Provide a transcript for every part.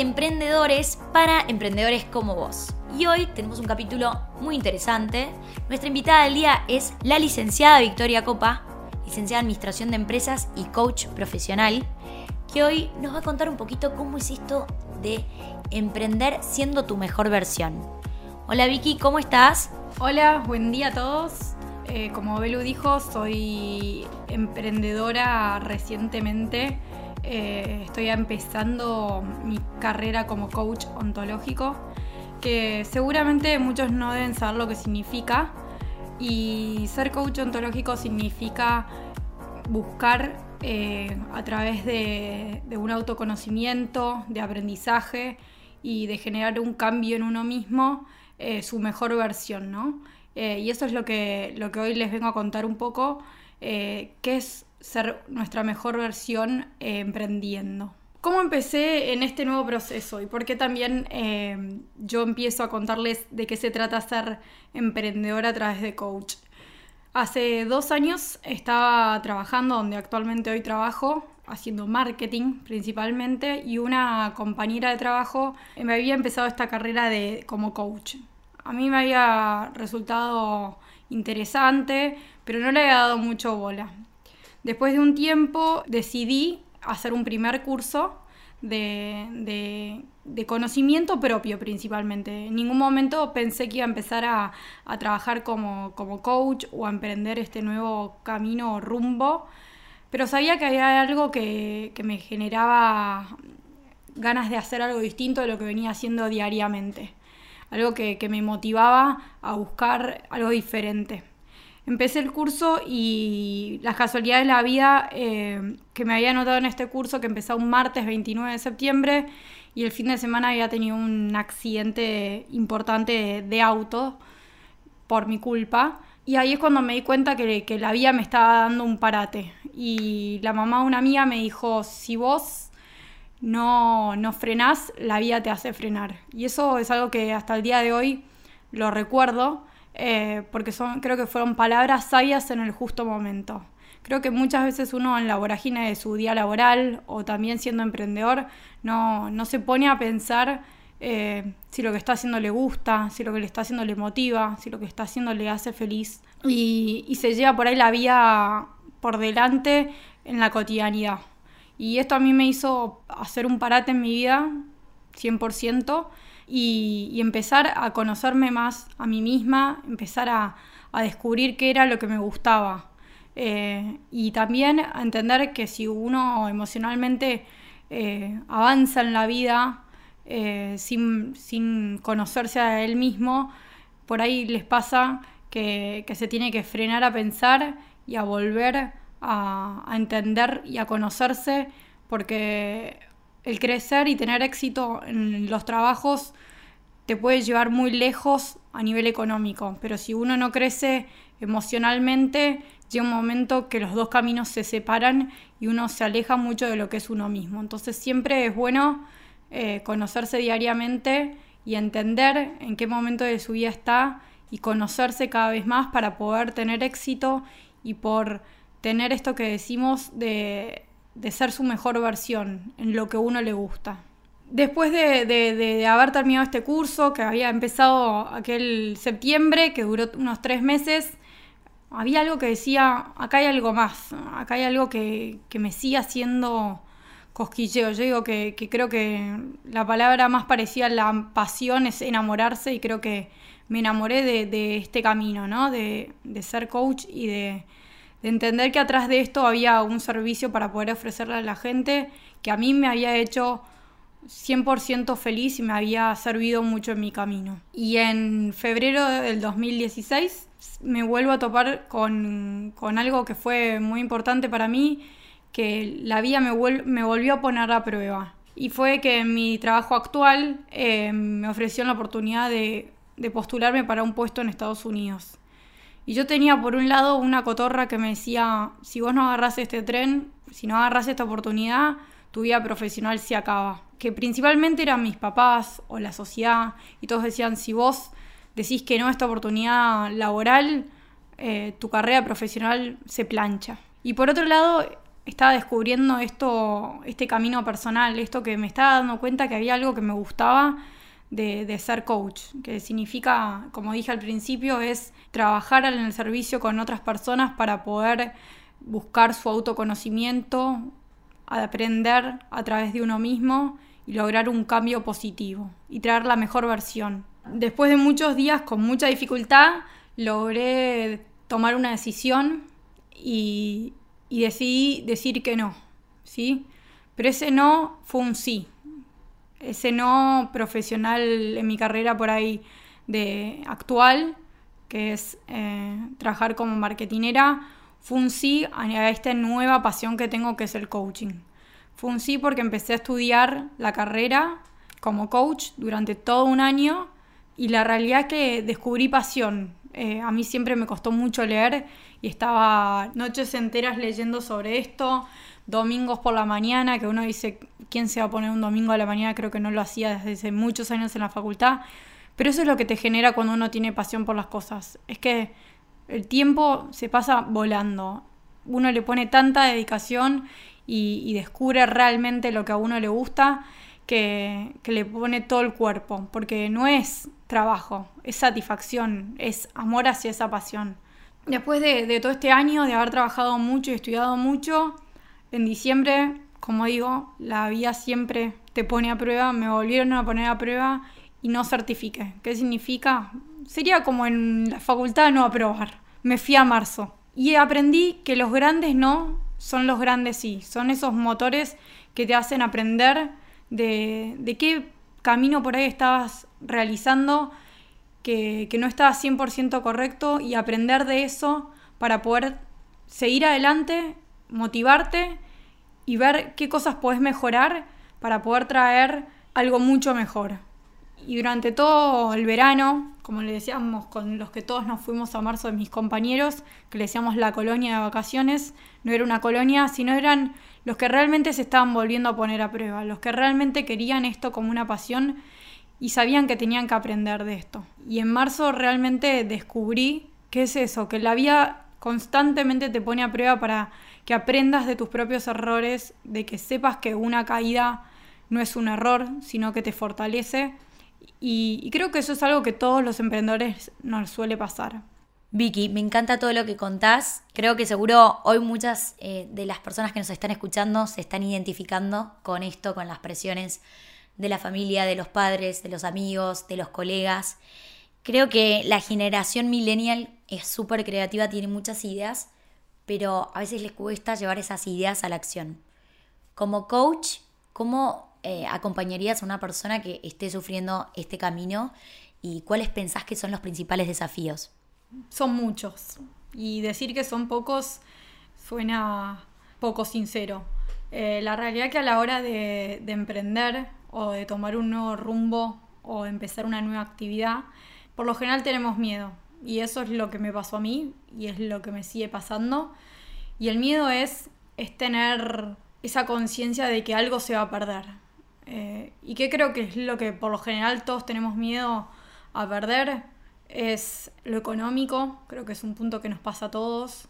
Emprendedores para emprendedores como vos. Y hoy tenemos un capítulo muy interesante. Nuestra invitada del día es la licenciada Victoria Copa, licenciada en Administración de Empresas y coach profesional, que hoy nos va a contar un poquito cómo es esto de emprender siendo tu mejor versión. Hola Vicky, ¿cómo estás? Hola, buen día a todos. Eh, como Belu dijo, soy emprendedora recientemente. Eh, estoy empezando mi carrera como coach ontológico, que seguramente muchos no deben saber lo que significa. Y ser coach ontológico significa buscar eh, a través de, un autoconocimiento, de aprendizaje y de generar un cambio en uno mismo, su mejor versión, ¿no? Eh, y eso es lo que, lo que hoy les vengo a contar un poco, eh, qué es ser nuestra mejor versión eh, emprendiendo. ¿Cómo empecé en este nuevo proceso y por qué también yo empiezo a contarles de qué se trata ser emprendedora a través de coach? Hace dos años estaba trabajando donde actualmente hoy trabajo, haciendo marketing principalmente, y una compañera de trabajo me había empezado esta carrera de, como coach a mí me había resultado interesante, pero no le había dado mucho bola. Después de un tiempo decidí hacer un primer curso de, conocimiento propio principalmente. En ningún momento pensé que iba a empezar a, trabajar como, coach o a emprender este nuevo camino o rumbo, pero sabía que había algo que, que me generaba ganas de hacer algo distinto de lo que venía haciendo diariamente algo que, me motivaba a buscar algo diferente. Empecé el curso y las casualidades de la vida eh, que me había notado en este curso, que empezó un martes 29 de septiembre y el fin de semana había tenido un accidente importante de, auto por mi culpa. Y ahí es cuando me di cuenta que, que la vida me estaba dando un parate. Y la mamá de una amiga me dijo, si vos no, no frenás, la vida te hace frenar. Y eso es algo que hasta el día de hoy lo recuerdo, eh, porque son, creo que fueron palabras sabias en el justo momento. Creo que muchas veces uno en la vorágine de su día laboral o también siendo emprendedor no, no se pone a pensar eh, si lo que está haciendo le gusta, si lo que le está haciendo le motiva, si lo que está haciendo le hace feliz y, y se lleva por ahí la vida por delante en la cotidianidad. Y esto a mí me hizo hacer un parate en mi vida, 100%, y, empezar a conocerme más a mí misma, empezar a, descubrir qué era lo que me gustaba. Eh, y también a entender que si uno emocionalmente eh, avanza en la vida eh, sin, sin, conocerse a él mismo, por ahí les pasa que, que se tiene que frenar a pensar y a volver a, entender y a conocerse, porque el crecer y tener éxito en los trabajos te puede llevar muy lejos a nivel económico, pero si uno no crece emocionalmente, llega un momento que los dos caminos se separan y uno se aleja mucho de lo que es uno mismo. Entonces siempre es bueno eh, conocerse diariamente y entender en qué momento de su vida está y conocerse cada vez más para poder tener éxito y por tener esto que decimos de, ser su mejor versión en lo que uno le gusta. Después de, haber terminado este curso, que había empezado aquel septiembre, que duró unos tres meses, había algo que decía, acá hay algo más, acá hay algo que, me sigue haciendo cosquilleo. Yo digo que, creo que la palabra más parecida a la pasión es enamorarse y creo que me enamoré de, este camino, ¿no? de ser coach y de, de entender que atrás de esto había un servicio para poder ofrecerle a la gente que a mí me había hecho 100% feliz y me había servido mucho en mi camino. Y en febrero del 2016 me vuelvo a topar con, algo que fue muy importante para mí, que la vida me, me volvió a poner a prueba. Y fue que en mi trabajo actual eh, me ofreció la oportunidad de postularme para un puesto en Estados Unidos. Y yo tenía por un lado una cotorra que me decía, si vos no agarrás este tren, si no agarrás esta oportunidad, tu vida profesional se acaba. Que principalmente eran mis papás o la sociedad, y todos decían, si vos decís que no esta oportunidad laboral, eh, tu carrera profesional se plancha. Y por otro lado, estaba descubriendo esto, este camino personal, esto que me estaba dando cuenta que había algo que me gustaba de, ser coach, que significa, como dije al principio, es trabajar en el servicio con otras personas para poder buscar su autoconocimiento, aprender a través de uno mismo y lograr un cambio positivo y traer la mejor versión. Después de muchos días con mucha dificultad, logré tomar una decisión y, y decidí decir que no, ¿sí? Pero ese no fue un sí. Ese no profesional en mi carrera por ahí de actual, que es eh, trabajar como marketinera, fue un sí a esta nueva pasión que tengo que es el coaching. Fue un sí porque empecé a estudiar la carrera como coach durante todo un año y la realidad es que descubrí pasión. Eh, a mí siempre me costó mucho leer y estaba noches enteras leyendo sobre esto, domingos por la mañana, que uno dice, ¿quién se va a poner un domingo a la mañana? Creo que no lo hacía desde hace muchos años en la facultad, pero eso es lo que te genera cuando uno tiene pasión por las cosas. Es que el tiempo se pasa volando. Uno le pone tanta dedicación y, descubre realmente lo que a uno le gusta que, le pone todo el cuerpo, porque no es trabajo, es satisfacción, es amor hacia esa pasión. Después de, todo este año, de haber trabajado mucho y estudiado mucho, en diciembre, como digo, la vida siempre te pone a prueba, me volvieron a poner a prueba y no certifique. ¿Qué significa? Sería como en la facultad no aprobar. Me fui a marzo y aprendí que los grandes no son los grandes sí. Son esos motores que te hacen aprender de, de qué camino por ahí estabas realizando que, no estaba 100% correcto y aprender de eso para poder seguir adelante, motivarte y ver qué cosas puedes mejorar para poder traer algo mucho mejor. Y durante todo el verano, como le decíamos con los que todos nos fuimos a marzo de mis compañeros, que le decíamos la colonia de vacaciones, no era una colonia, sino eran los que realmente se estaban volviendo a poner a prueba, los que realmente querían esto como una pasión y sabían que tenían que aprender de esto. Y en marzo realmente descubrí qué es eso, que la vida constantemente te pone a prueba para que aprendas de tus propios errores, de que sepas que una caída no es un error, sino que te fortalece y, creo que eso es algo que todos los emprendedores nos suele pasar. Vicky, me encanta todo lo que contás. Creo que seguro hoy muchas eh, de las personas que nos están escuchando se están identificando con esto, con las presiones de la familia, de los padres, de los amigos, de los colegas. Creo que la generación millennial es súper creativa, tiene muchas ideas, pero a veces les cuesta llevar esas ideas a la acción. Como coach, ¿cómo eh, acompañarías a una persona que esté sufriendo este camino y cuáles pensás que son los principales desafíos? Son muchos y decir que son pocos suena poco sincero. Eh, la realidad que a la hora de emprender o de tomar un nuevo rumbo o empezar una nueva actividad, por lo general tenemos miedo. Y eso es lo que me pasó a mí y es lo que me sigue pasando. Y el miedo es, es tener esa conciencia de que algo se va a perder. Eh, y que creo que es lo que por lo general todos tenemos miedo a perder, es lo económico, creo que es un punto que nos pasa a todos.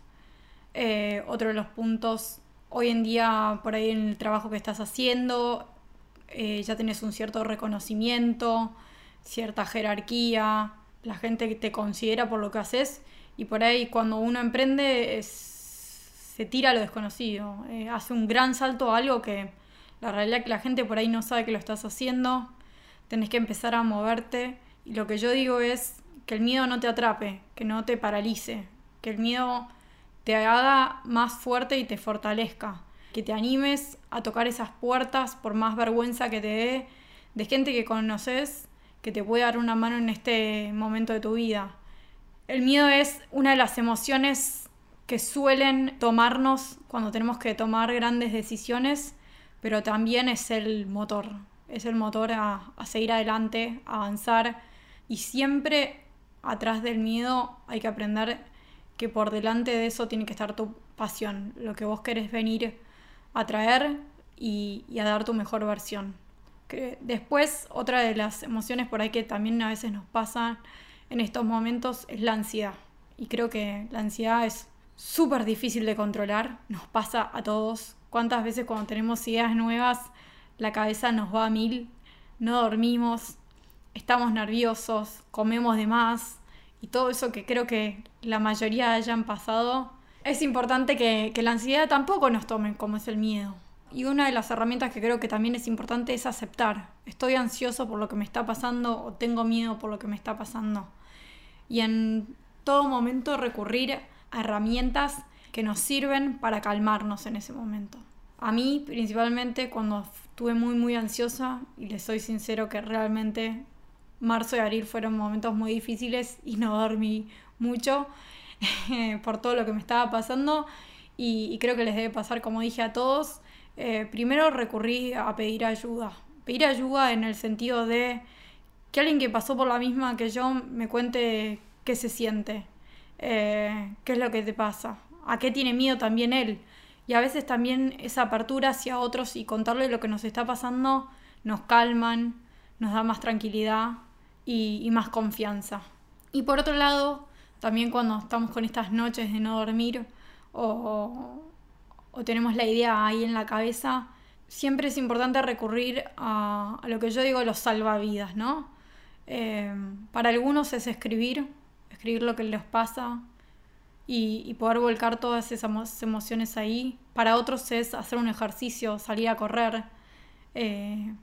Eh, otro de los puntos, hoy en día por ahí en el trabajo que estás haciendo, eh, ya tienes un cierto reconocimiento, cierta jerarquía, la gente te considera por lo que haces y por ahí cuando uno emprende se tira a lo desconocido, hace un gran salto a algo que la realidad es que la gente por ahí no sabe que lo estás haciendo, tenés que empezar a moverte. Y lo que yo digo es que el miedo no te atrape, que no te paralice, que el miedo te haga más fuerte y te fortalezca, que te animes a tocar esas puertas por más vergüenza que te dé de gente que conoces que te puede dar una mano en este momento de tu vida. El miedo es una de las emociones que suelen tomarnos cuando tenemos que tomar grandes decisiones pero también es el motor, es el motor a, seguir adelante, a avanzar y siempre atrás del miedo hay que aprender que por delante de eso tiene que estar tu pasión, lo que vos querés venir a traer y, a dar tu mejor versión. después, otra de las emociones por ahí que también a veces nos pasan en estos momentos es la ansiedad. Y creo que la ansiedad es súper difícil de controlar, nos pasa a todos. ¿Cuántas veces cuando tenemos ideas nuevas la cabeza nos va a mil, no dormimos, estamos nerviosos, comemos de más y todo eso que creo que la mayoría hayan pasado? Es importante que, la ansiedad tampoco nos tome como es el miedo. Y una de las herramientas que creo que también es importante es aceptar. Estoy ansioso por lo que me está pasando o tengo miedo por lo que me está pasando. Y en todo momento recurrir a herramientas que nos sirven para calmarnos en ese momento. A mí, principalmente, cuando estuve muy, muy ansiosa, y les soy sincero que realmente marzo y abril fueron momentos muy difíciles y no dormí mucho por todo lo que me estaba pasando, y, creo que les debe pasar, como dije a todos, eh, primero recurrí a pedir ayuda. Pedir ayuda en el sentido de que alguien que pasó por la misma que yo me cuente qué se siente, eh, qué es lo que te pasa, a qué tiene miedo también él. Y a veces también esa apertura hacia otros y contarle lo que nos está pasando nos calman, nos da más tranquilidad y, más confianza. Y por otro lado, también cuando estamos con estas noches de no dormir o, tenemos la idea ahí en la cabeza, siempre es importante recurrir a, lo que yo digo los salvavidas, ¿no? Eh, para algunos es escribir, escribir lo que les pasa y, poder volcar todas esas emociones ahí. Para otros es hacer un ejercicio, salir a correr, eh,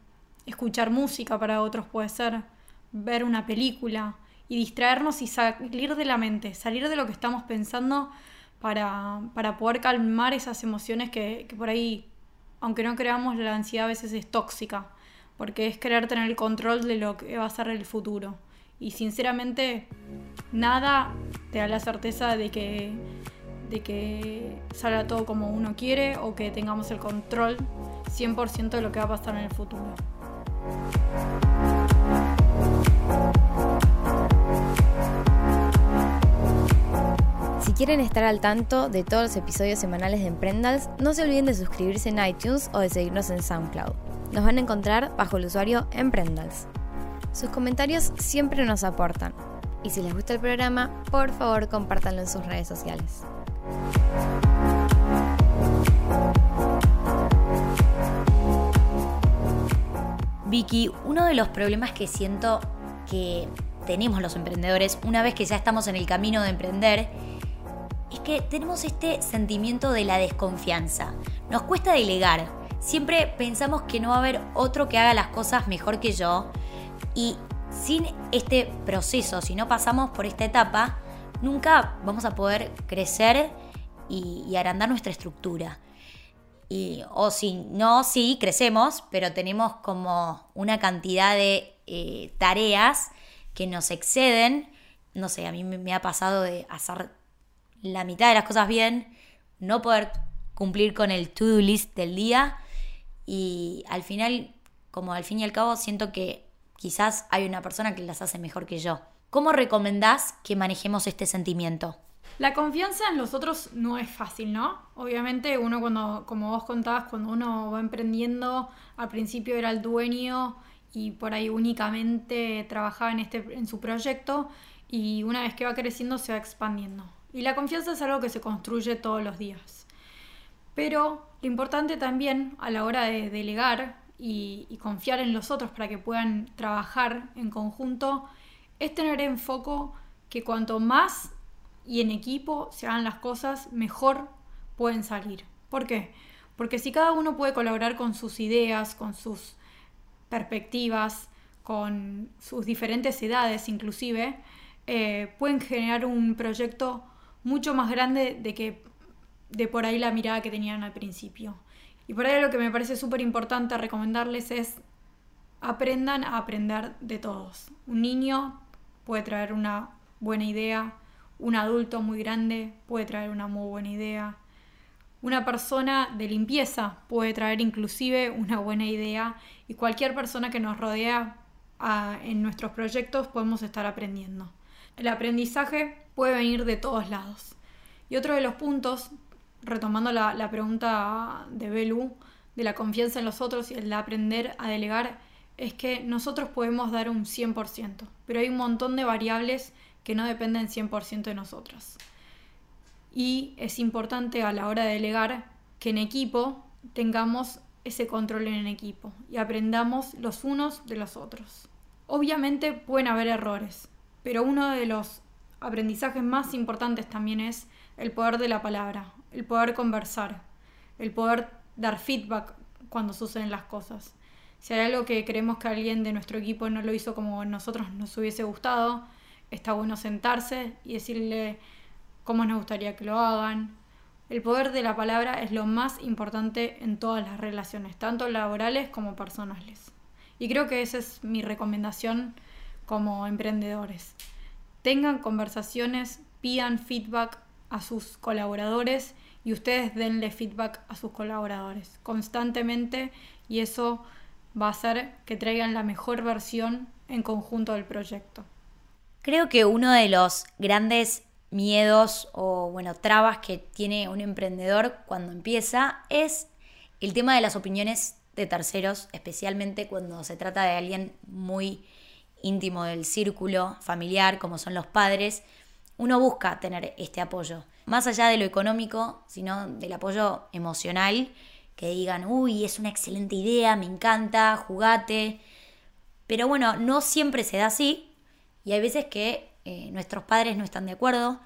escuchar música, para otros puede ser ver una película y distraernos y salir de la mente, salir de lo que estamos pensando para, poder calmar esas emociones que, que por ahí, aunque no creamos, la ansiedad a veces es tóxica, porque es querer tener el control de lo que va a ser el futuro. Y sinceramente, nada te da la certeza de que, de que salga todo como uno quiere o que tengamos el control 100% de lo que va a pasar en el futuro. Si quieren estar al tanto de todos los episodios semanales de Emprendals, no se olviden de suscribirse en iTunes o de seguirnos en SoundCloud. Nos van a encontrar bajo el usuario Emprendals. Sus comentarios siempre nos aportan. Y si les gusta el programa, por favor compártanlo en sus redes sociales. Vicky, uno de los problemas que siento que tenemos los emprendedores una vez que ya estamos en el camino de emprender tenemos este sentimiento de la desconfianza. Nos cuesta delegar. Siempre pensamos que no va a haber otro que haga las cosas mejor que yo y sin este proceso, si no pasamos por esta etapa, nunca vamos a poder crecer y, agrandar nuestra estructura. Y, o si no, sí, crecemos, pero tenemos como una cantidad de eh, tareas que nos exceden. No sé, a mí me ha pasado de hacer la mitad de las cosas bien, no poder cumplir con el to-do list del día y al final, como al fin y al cabo, siento que Quizás hay una persona que las hace mejor que yo. ¿Cómo recomendás que manejemos este sentimiento? La confianza en los otros no es fácil, ¿no? Obviamente uno cuando, como vos contabas, cuando uno va emprendiendo, al principio era el dueño y por ahí únicamente trabajaba en, este, en su proyecto y una vez que va creciendo se va expandiendo. Y la confianza es algo que se construye todos los días. Pero lo importante también a la hora de delegar y, confiar en los otros para que puedan trabajar en conjunto, es tener en foco que cuanto más y en equipo se hagan las cosas, mejor pueden salir. ¿Por qué? Porque si cada uno puede colaborar con sus ideas, con sus perspectivas, con sus diferentes edades inclusive, eh, pueden generar un proyecto mucho más grande de que de por ahí la mirada que tenían al principio. Y por ahí lo que me parece súper importante recomendarles es aprendan a aprender de todos. Un niño puede traer una buena idea, un adulto muy grande puede traer una muy buena idea, una persona de limpieza puede traer inclusive una buena idea y cualquier persona que nos rodea ah, en nuestros proyectos podemos estar aprendiendo. El aprendizaje puede venir de todos lados. Y otro de los puntos retomando la, pregunta de Belu, de la confianza en los otros y el de aprender a delegar, es que nosotros podemos dar un 100%, pero hay un montón de variables que no dependen 100% de nosotros. Y es importante a la hora de delegar que en equipo tengamos ese control en equipo y aprendamos los unos de los otros. Obviamente pueden haber errores, pero uno de los aprendizajes más importantes también es el poder de la palabra, el poder conversar, el poder dar feedback cuando suceden las cosas. Si hay algo que creemos que alguien de nuestro equipo no lo hizo como nosotros nos hubiese gustado, está bueno sentarse y decirle cómo nos gustaría que lo hagan. El poder de la palabra es lo más importante en todas las relaciones, tanto laborales como personales. Y creo que esa es mi recomendación como emprendedores. Tengan conversaciones, pidan feedback a sus colaboradores y ustedes denle feedback a sus colaboradores constantemente y eso va a hacer que traigan la mejor versión en conjunto del proyecto. Creo que uno de los grandes miedos o bueno, trabas que tiene un emprendedor cuando empieza es el tema de las opiniones de terceros, especialmente cuando se trata de alguien muy íntimo del círculo familiar, como son los padres, uno busca tener este apoyo, más allá de lo económico, sino del apoyo emocional, que digan, uy, es una excelente idea, me encanta, jugate. Pero bueno, no siempre se da así y hay veces que eh, nuestros padres no están de acuerdo,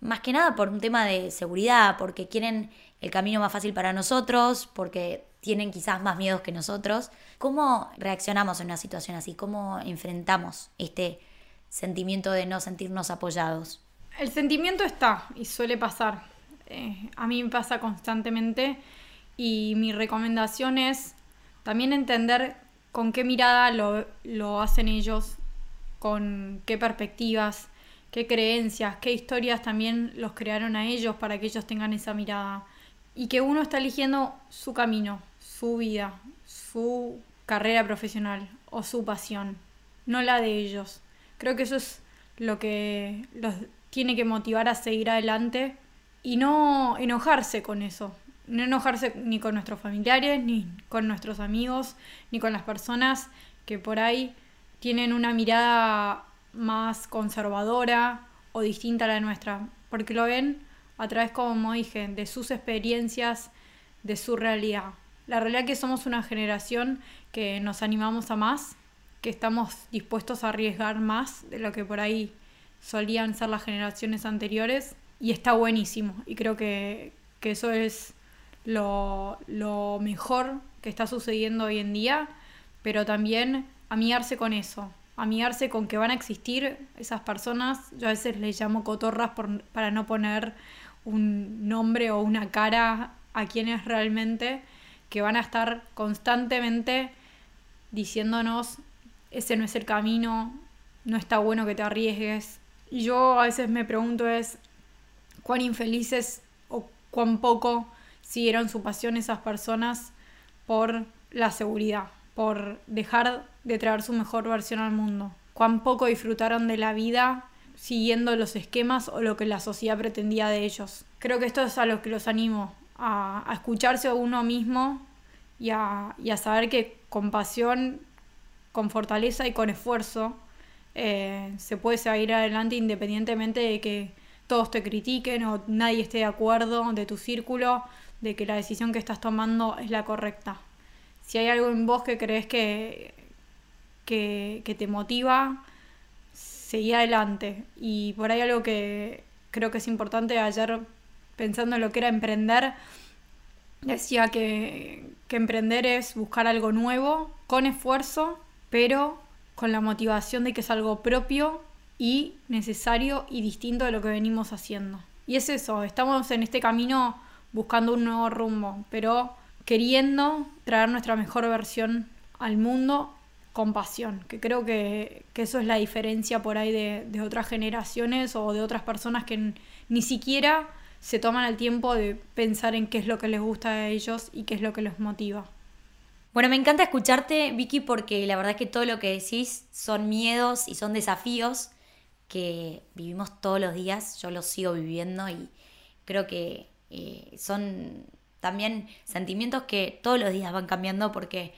más que nada por un tema de seguridad, porque quieren el camino más fácil para nosotros, porque tienen quizás más miedos que nosotros. ¿Cómo reaccionamos en una situación así? ¿Cómo enfrentamos este sentimiento de no sentirnos apoyados? El sentimiento está y suele pasar. Eh, a mí me pasa constantemente y mi recomendación es también entender con qué mirada lo, lo hacen ellos, con qué perspectivas, qué creencias, qué historias también los crearon a ellos para que ellos tengan esa mirada. Y que uno está eligiendo su camino, su vida, su carrera profesional o su pasión, no la de ellos. Creo que eso es lo que los tiene que motivar a seguir adelante y no enojarse con eso. No enojarse ni con nuestros familiares, ni con nuestros amigos, ni con las personas que por ahí tienen una mirada más conservadora o distinta a la nuestra, porque lo ven a través, como dije, de sus experiencias, de su realidad. La realidad es que somos una generación que nos animamos a más, que estamos dispuestos a arriesgar más de lo que por ahí solían ser las generaciones anteriores y está buenísimo. Y creo que, eso es lo, lo, mejor que está sucediendo hoy en día, pero también amigarse con eso, amigarse con que van a existir esas personas, yo a veces les llamo cotorras por, para no poner un nombre o una cara a quienes realmente que van a estar constantemente diciéndonos ese no es el camino, no está bueno que te arriesgues. Y yo a veces me pregunto es cuán infelices o cuán poco siguieron su pasión esas personas por la seguridad, por dejar de traer su mejor versión al mundo. Cuán poco disfrutaron de la vida siguiendo los esquemas o lo que la sociedad pretendía de ellos. Creo que esto es a lo que los animo, a, escucharse a uno mismo y a, saber que con pasión con fortaleza y con esfuerzo eh, se puede seguir adelante independientemente de que todos te critiquen o nadie esté de acuerdo de tu círculo, de que la decisión que estás tomando es la correcta. Si hay algo en vos que crees que, que, que te motiva, seguí adelante. Y por ahí algo que creo que es importante, ayer pensando en lo que era emprender, decía que, que emprender es buscar algo nuevo, con esfuerzo pero con la motivación de que es algo propio y necesario y distinto de lo que venimos haciendo. Y es eso, estamos en este camino buscando un nuevo rumbo, pero queriendo traer nuestra mejor versión al mundo con pasión, que creo que, eso es la diferencia por ahí de, de, otras generaciones o de otras personas que ni siquiera se toman el tiempo de pensar en qué es lo que les gusta a ellos y qué es lo que los motiva. Bueno, me encanta escucharte, Vicky, porque la verdad que todo lo que decís son miedos y son desafíos que vivimos todos los días. Yo los sigo viviendo y creo que eh, son también sentimientos que todos los días van cambiando porque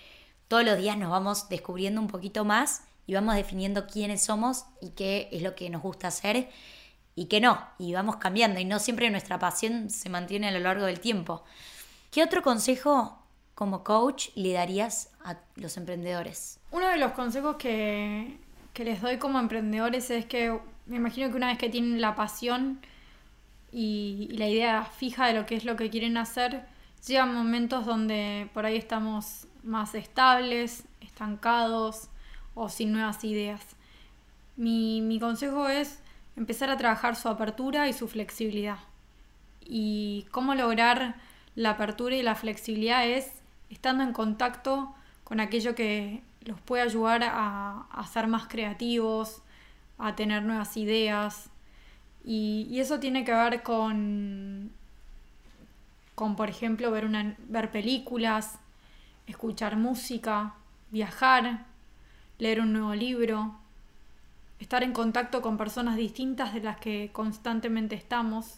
todos los días nos vamos descubriendo un poquito más y vamos definiendo quiénes somos y qué es lo que nos gusta hacer. Y que no, y vamos cambiando y no siempre nuestra pasión se mantiene a lo largo del tiempo. ¿Qué otro consejo como coach le darías a los emprendedores? Uno de los consejos que, que les doy como emprendedores es que me imagino que una vez que tienen la pasión y, la idea fija de lo que es lo que quieren hacer, llegan momentos donde por ahí estamos más estables, estancados o sin nuevas ideas. Mi, mi consejo es empezar a trabajar su apertura y su flexibilidad. Y cómo lograr la apertura y la flexibilidad es estando en contacto con aquello que los puede ayudar a, a ser más creativos, a tener nuevas ideas. Y, eso tiene que ver con, con por ejemplo, ver, una, ver películas, escuchar música, viajar, leer un nuevo libro, estar en contacto con personas distintas de las que constantemente estamos,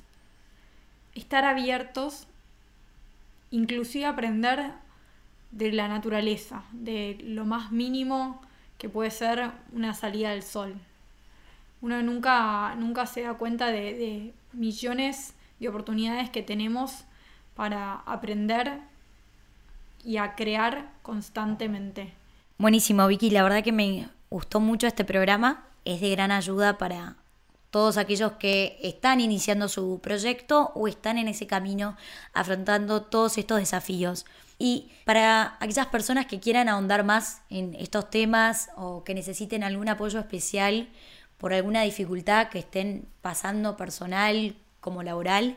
estar abiertos, inclusive aprender de la naturaleza, de lo más mínimo que puede ser una salida del sol. Uno nunca, nunca se da cuenta de, de millones de oportunidades que tenemos para aprender y a crear constantemente. Buenísimo, Vicky. La verdad que me gustó mucho este programa. Es de gran ayuda para todos aquellos que están iniciando su proyecto o están en ese camino afrontando todos estos desafíos. Y para aquellas personas que quieran ahondar más en estos temas o que necesiten algún apoyo especial por alguna dificultad que estén pasando personal como laboral,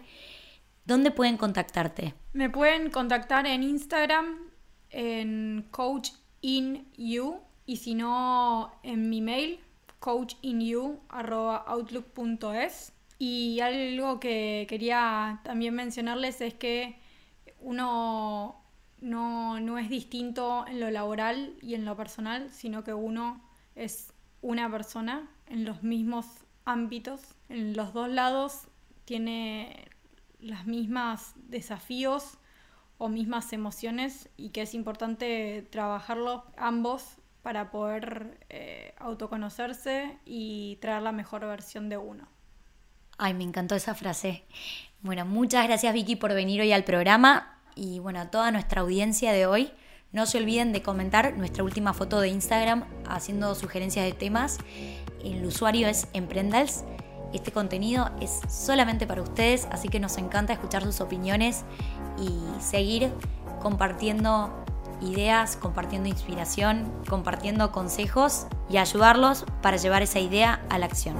¿dónde pueden contactarte? Me pueden contactar en Instagram, en coachinyu y si no en mi mail coachinyu.outlook.es. Y algo que quería también mencionarles es que uno no, no es distinto en lo laboral y en lo personal, sino que uno es una persona en los mismos ámbitos, en los dos lados tiene las mismas desafíos o mismas emociones y que es importante trabajarlos ambos para poder eh, autoconocerse y traer la mejor versión de uno. Ay, me encantó esa frase. Bueno, muchas gracias Vicky por venir hoy al programa y bueno, a toda nuestra audiencia de hoy. No se olviden de comentar nuestra última foto de Instagram haciendo sugerencias de temas. El usuario es Emprendals. Este contenido es solamente para ustedes, así que nos encanta escuchar sus opiniones y seguir compartiendo ideas, compartiendo inspiración, compartiendo consejos y ayudarlos para llevar esa idea a la acción.